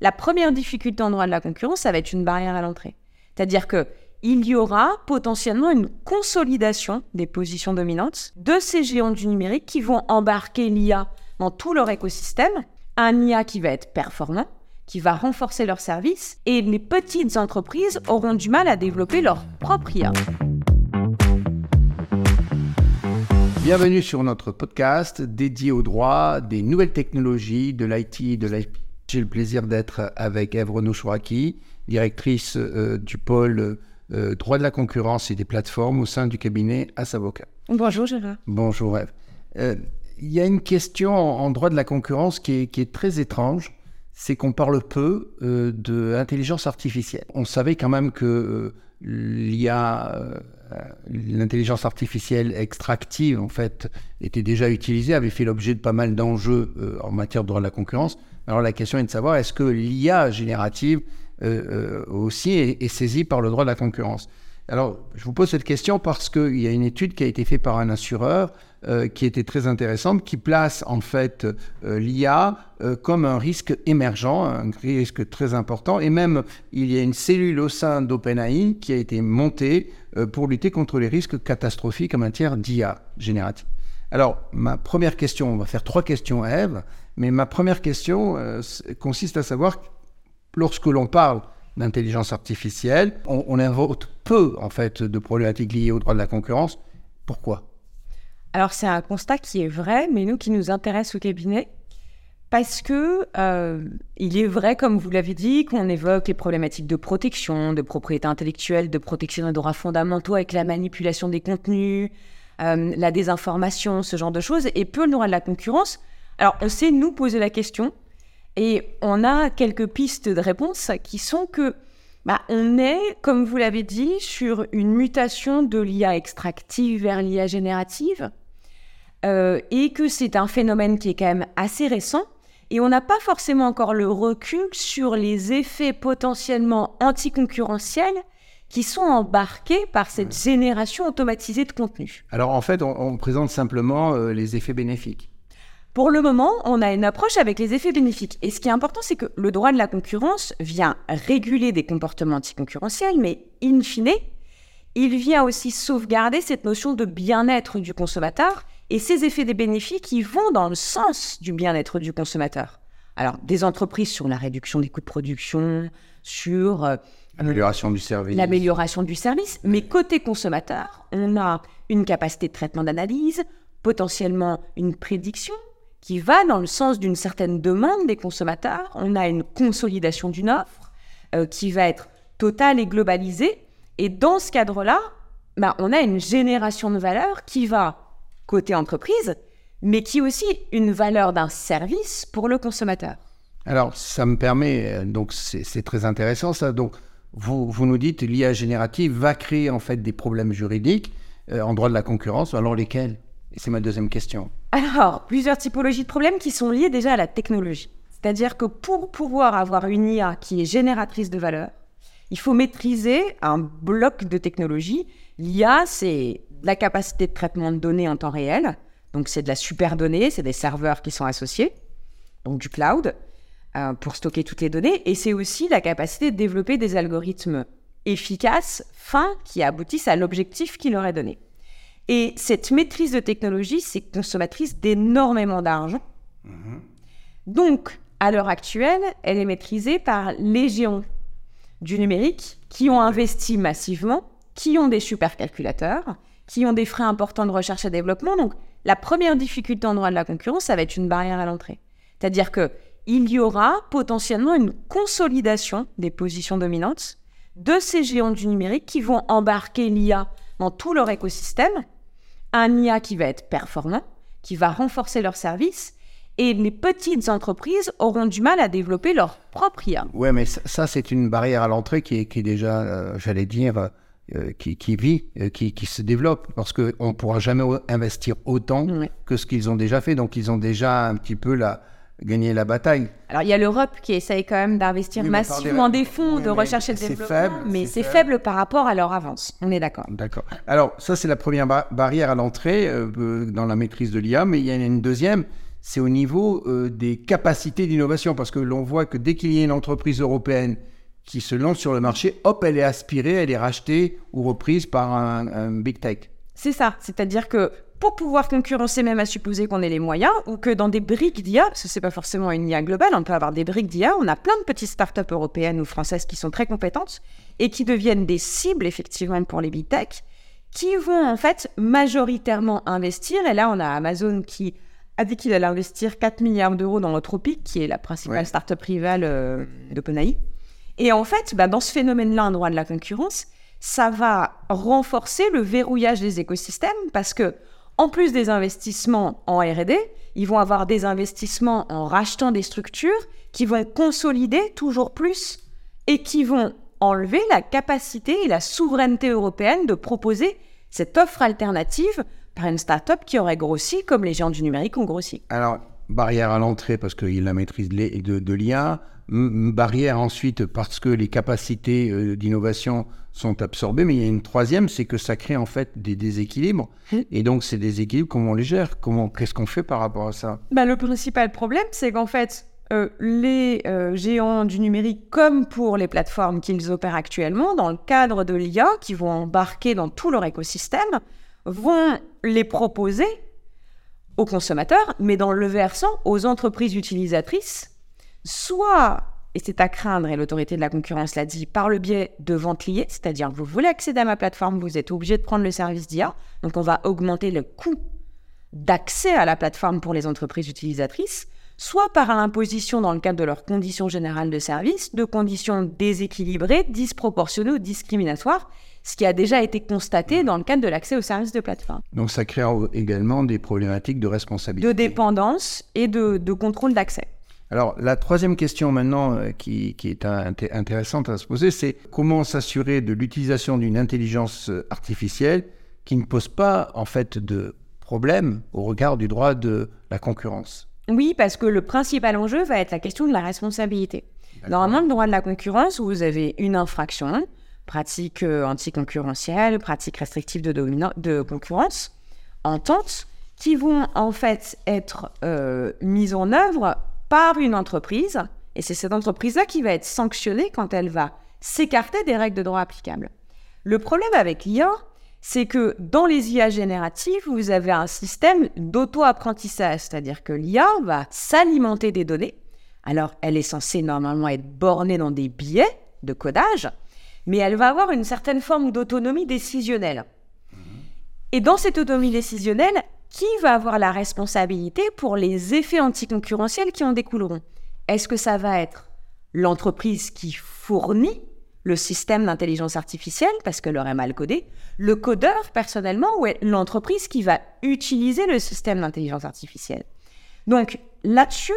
la première difficulté en droit de la concurrence, ça va être une barrière à l'entrée. C'est-à-dire que il y aura potentiellement une consolidation des positions dominantes de ces géants du numérique qui vont embarquer l'IA dans tout leur écosystème, un IA qui va être performant, qui va renforcer leurs services, et les petites entreprises auront du mal à développer leur propre IA. Bienvenue sur notre podcast dédié au droit, des nouvelles technologies, de l'IT et de l'IP. J'ai le plaisir d'être avec Eve renaud directrice euh, du pôle euh, droit de la concurrence et des plateformes au sein du cabinet Asavocat. Bonjour Gérard. Bonjour Eve. Euh, il y a une question en, droit de la concurrence qui est, très étrange, c'est qu'on parle peu de l'intelligence artificielle. On savait quand même que l'IA l'intelligence artificielle extractive, en fait, était déjà utilisée, avait fait l'objet de pas mal d'enjeux euh, en matière de droit de la concurrence. Alors la question est de savoir est-ce que l'IA générative euh, euh, aussi est, saisie par le droit de la concurrence? Alors je vous pose cette question parce qu'il y a une étude qui a été faite par un assureur euh, qui était très intéressante, qui place en fait l'IA comme un risque émergent, un risque très important. Et même, il y a une cellule au sein d'OpenAI qui a été montée pour lutter contre les risques catastrophiques en matière d'IA générative. Alors, ma première question, on va faire trois questions à Eve, mais ma première question consiste à savoir, lorsque l'on parle d'intelligence artificielle, on, on peu en fait de problématiques liées au droit de la concurrence. Pourquoi? Alors c'est un constat qui est vrai, mais nous qui nous intéresse au cabinet, parce que euh, il est vrai, comme vous l'avez dit, qu'on évoque les problématiques de protection, de propriété intellectuelle, de protection des droits fondamentaux avec la manipulation des contenus, euh, la désinformation, ce genre de choses, et peu le droit de la concurrence. Alors on sait nous poser la question, et on a quelques pistes de réponse qui sont que bah, on est, comme vous l'avez dit, sur une mutation de l'IA extractive vers l'IA générative. Euh, et que c'est un phénomène qui est quand même assez récent. Et on n'a pas forcément encore le recul sur les effets potentiellement anticoncurrentiels qui sont embarqués par cette génération automatisée de contenu. Alors en fait, on, présente simplement euh, les effets bénéfiques. Pour le moment, on a une approche avec les effets bénéfiques. Et ce qui est important, c'est que le droit de la concurrence vient réguler des comportements anticoncurrentiels, mais in fine, il vient aussi sauvegarder cette notion de bien-être du consommateur et ces effets des bénéfices qui vont dans le sens du bien-être du consommateur. Alors, des entreprises sur la réduction des coûts de production, sur euh, l'amélioration du service. L'amélioration du service, mais côté consommateur, on a une capacité de traitement d'analyse, potentiellement une prédiction qui va dans le sens d'une certaine demande des consommateurs. On a une consolidation d'une offre euh, qui va être totale et globalisée. Et dans ce cadre-là, bah, on a une génération de valeur qui va côté entreprise, mais qui est aussi une valeur d'un service pour le consommateur. Alors, ça me permet, euh, donc c'est très intéressant ça. Donc, vous, vous nous dites l'IA générative va créer en fait des problèmes juridiques euh, en droit de la concurrence. Alors, lesquels? C'est ma deuxième question. Alors, plusieurs typologies de problèmes qui sont liés déjà à la technologie. C'est-à-dire que pour pouvoir avoir une IA qui est génératrice de valeur, il faut maîtriser un bloc de technologie. L'IA, c'est la capacité de traitement de données en temps réel. Donc, c'est de la super donnée, c'est des serveurs qui sont associés, donc du cloud, euh, pour stocker toutes les données. Et c'est aussi la capacité de développer des algorithmes efficaces, fins, qui aboutissent à l'objectif qui leur est donné. Et cette maîtrise de technologie, c'est consommatrice d'énormément d'argent. Mm-hmm. Donc, à l'heure actuelle, elle est maîtrisée par les géants du numérique qui ont investi massivement, qui ont des supercalculateurs, qui ont des frais importants de recherche et développement. Donc, la première difficulté en droit de la concurrence, ça va être une barrière à l'entrée. C'est-à-dire que il y aura potentiellement une consolidation des positions dominantes de ces géants du numérique qui vont embarquer l'IA dans tout leur écosystème, un IA qui va être performant, qui va renforcer leurs services, et les petites entreprises auront du mal à développer leur propre IA. Oui, mais ça, c'est une barrière à l'entrée qui est, déjà, euh, j'allais dire, euh, qui, vit, euh, qui, se développe, parce qu'on ne pourra jamais investir autant que ce qu'ils ont déjà fait. Donc, ils ont déjà un petit peu la, gagné la bataille. Alors, il y a l'Europe qui essaye quand même d'investir massivement des, fonds de recherche et de développement, faible, mais c'est faible. par rapport à leur avance. On est d'accord. D'accord. Alors, ça, c'est la première barrière à l'entrée euh, dans la maîtrise de l'IA, mais il y en a une deuxième, c'est au niveau euh, des capacités d'innovation, parce que l'on voit que dès qu'il y a une entreprise européenne qui se lance sur le marché, hop, elle est aspirée, elle est rachetée ou reprise par un, big tech. C'est ça, c'est-à-dire que pour pouvoir concurrencer, même à supposer qu'on ait les moyens, ou que dans des briques d'IA, parce que c'est pas forcément une IA globale, on peut avoir des briques d'IA, on a plein de petites startups européennes ou françaises qui sont très compétentes et qui deviennent des cibles effectivement pour les big tech, qui vont en fait majoritairement investir. Et là, on a Amazon qui a dit qu'il allait investir 4 milliards d'euros dans Anthropic, qui est la principale startup rivale euh, d'OpenAI. Et en fait, bah, dans ce phénomène-là, en droit de la concurrence, ça va renforcer le verrouillage des écosystèmes parce que, en plus des investissements en R&D, ils vont avoir des investissements en rachetant des structures qui vont consolider toujours plus et qui vont enlever la capacité et la souveraineté européenne de proposer cette offre alternative par une start-up qui aurait grossi comme les géants du numérique ont grossi. Barrière à l'entrée parce qu'il la maîtrise de, de l'IA, barrière ensuite parce que les capacités euh, d'innovation sont absorbées, mais il y a une troisième, c'est que ça crée en fait des déséquilibres. Hum. Et donc ces déséquilibres, comment on les gère? Comment, Qu'est-ce qu'on fait par rapport à ça? Bah, Le principal problème, c'est qu'en fait, euh, les euh, géants du numérique, comme pour les plateformes qu'ils opèrent actuellement, dans le cadre de l'IA, qui vont embarquer dans tout leur écosystème, vont les proposer aux consommateurs, mais dans le versant aux entreprises utilisatrices, soit, et c'est à craindre, et l'autorité de la concurrence l'a dit, par le biais de ventes liées, c'est-à-dire vous voulez accéder à ma plateforme, vous êtes obligé de prendre le service d'IA, donc on va augmenter le coût d'accès à la plateforme pour les entreprises utilisatrices, soit par l'imposition dans le cadre de leurs conditions générales de service, de conditions déséquilibrées, disproportionnées ou discriminatoires, ce qui a déjà été constaté dans le cadre de l'accès aux services de plateforme. Donc ça crée également des problématiques de responsabilité. De dépendance et de, contrôle d'accès. Alors la troisième question maintenant euh, qui, est intéressante à se poser, c'est comment s'assurer de l'utilisation d'une intelligence euh, artificielle qui ne pose pas en fait de problème au regard du droit de la concurrence? Oui, parce que le principal enjeu va être la question de la responsabilité. Normalement, le droit de la concurrence, vous avez une infraction, pratiques euh, anticoncurrentielles, pratiques restrictives de, concurrence, ententes, qui vont en fait être euh, mises en œuvre par une entreprise, et c'est cette entreprise-là qui va être sanctionnée quand elle va s'écarter des règles de droit applicables. Le problème avec l'IA, c'est que dans les IA génératives, vous avez un système d'auto-apprentissage, c'est-à-dire que l'IA va s'alimenter des données. Alors, elle est censée normalement être bornée dans des biais de codage, mais elle va avoir une certaine forme d'autonomie décisionnelle. Et dans cette autonomie décisionnelle, qui va avoir la responsabilité pour les effets anticoncurrentiels qui en découleront? Est-ce que ça va être l'entreprise qui fournit le système d'intelligence artificielle parce qu'elle aurait mal codé, le codeur personnellement ou l'entreprise qui va utiliser le système d'intelligence artificielle? Donc là-dessus,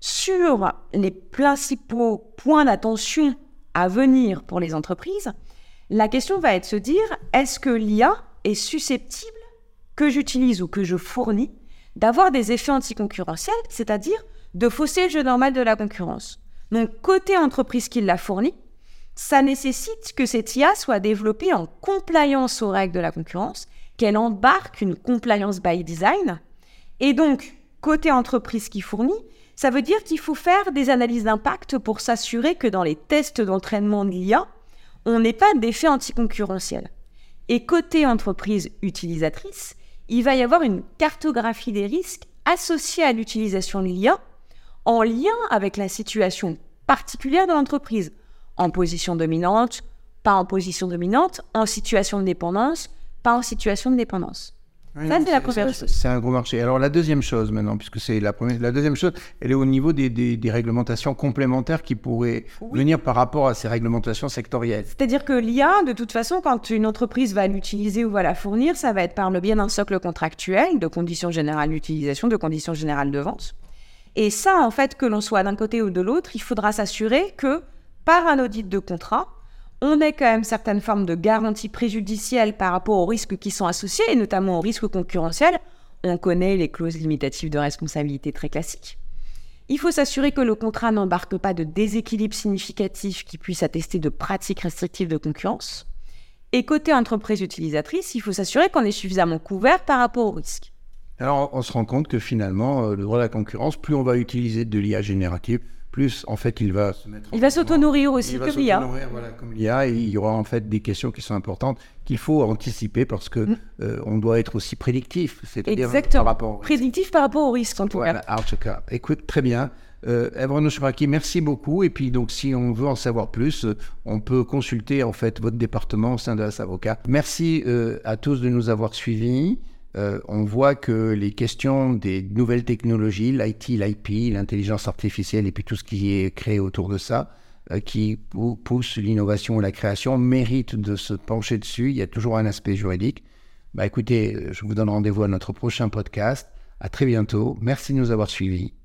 sur les principaux points d'attention à venir pour les entreprises, la question va être de se dire, est-ce que l'IA est susceptible que j'utilise ou que je fournis d'avoir des effets anticoncurrentiels, c'est-à-dire de fausser le jeu normal de la concurrence? Donc, côté entreprise qui l'a fourni, ça nécessite que cette IA soit développée en compliance aux règles de la concurrence, qu'elle embarque une compliance by design. Et donc, côté entreprise qui fournit, ça veut dire qu'il faut faire des analyses d'impact pour s'assurer que dans les tests d'entraînement de l'IA, on n'ait pas d'effet anticoncurrentiel. Et côté entreprise utilisatrice, il va y avoir une cartographie des risques associés à l'utilisation de l'IA en lien avec la situation particulière de l'entreprise, en position dominante, pas en position dominante, en situation de dépendance, pas en situation de dépendance c'est la première chose. C'est un gros marché. Alors la deuxième chose maintenant, puisque c'est la première, la deuxième chose, elle est au niveau des, des, réglementations complémentaires qui pourraient venir par rapport à ces réglementations sectorielles. C'est-à-dire que l'IA, de toute façon, quand une entreprise va l'utiliser ou va la fournir, ça va être par le biais d'un socle contractuel de conditions générales d'utilisation, de conditions générales de vente. Et ça, en fait, que l'on soit d'un côté ou de l'autre, il faudra s'assurer que par un audit de contrat, on ait quand même certaines formes de garanties préjudicielles par rapport aux risques qui sont associés, et notamment aux risques concurrentiels. On connaît les clauses limitatives de responsabilité très classiques. Il faut s'assurer que le contrat n'embarque pas de déséquilibre significatif qui puisse attester de pratiques restrictives de concurrence. Et côté entreprise utilisatrice, il faut s'assurer qu'on est suffisamment couvert par rapport aux risques. Alors, on se rend compte que finalement, euh, le droit de la concurrence, plus on va utiliser de l'IA générative, plus en fait il va se mettre. Il va s'auto-nourrir aussi, il va comme l'IA. Voilà, comme l'IA, il y aura en fait des questions qui sont importantes qu'il faut anticiper parce que Mm. euh, on doit être aussi prédictif, c'est-à-dire Exactement. par rapport. au risque. Prédictif par rapport au risque, en tout Voilà, cas. en tout cas. Écoute, très bien. Euh, Evren merci beaucoup. Et puis, donc, si on veut en savoir plus, euh, on peut consulter en fait votre département au sein de la Avocat. Merci euh, à tous de nous avoir suivis. Euh, on voit que les questions des nouvelles technologies, l'IT, l'IP, l'intelligence artificielle et puis tout ce qui est créé autour de ça, euh, qui pou- pousse l'innovation et la création, méritent de se pencher dessus. Il y a toujours un aspect juridique. Bah écoutez, je vous donne rendez-vous à notre prochain podcast. À très bientôt. Merci de nous avoir suivis.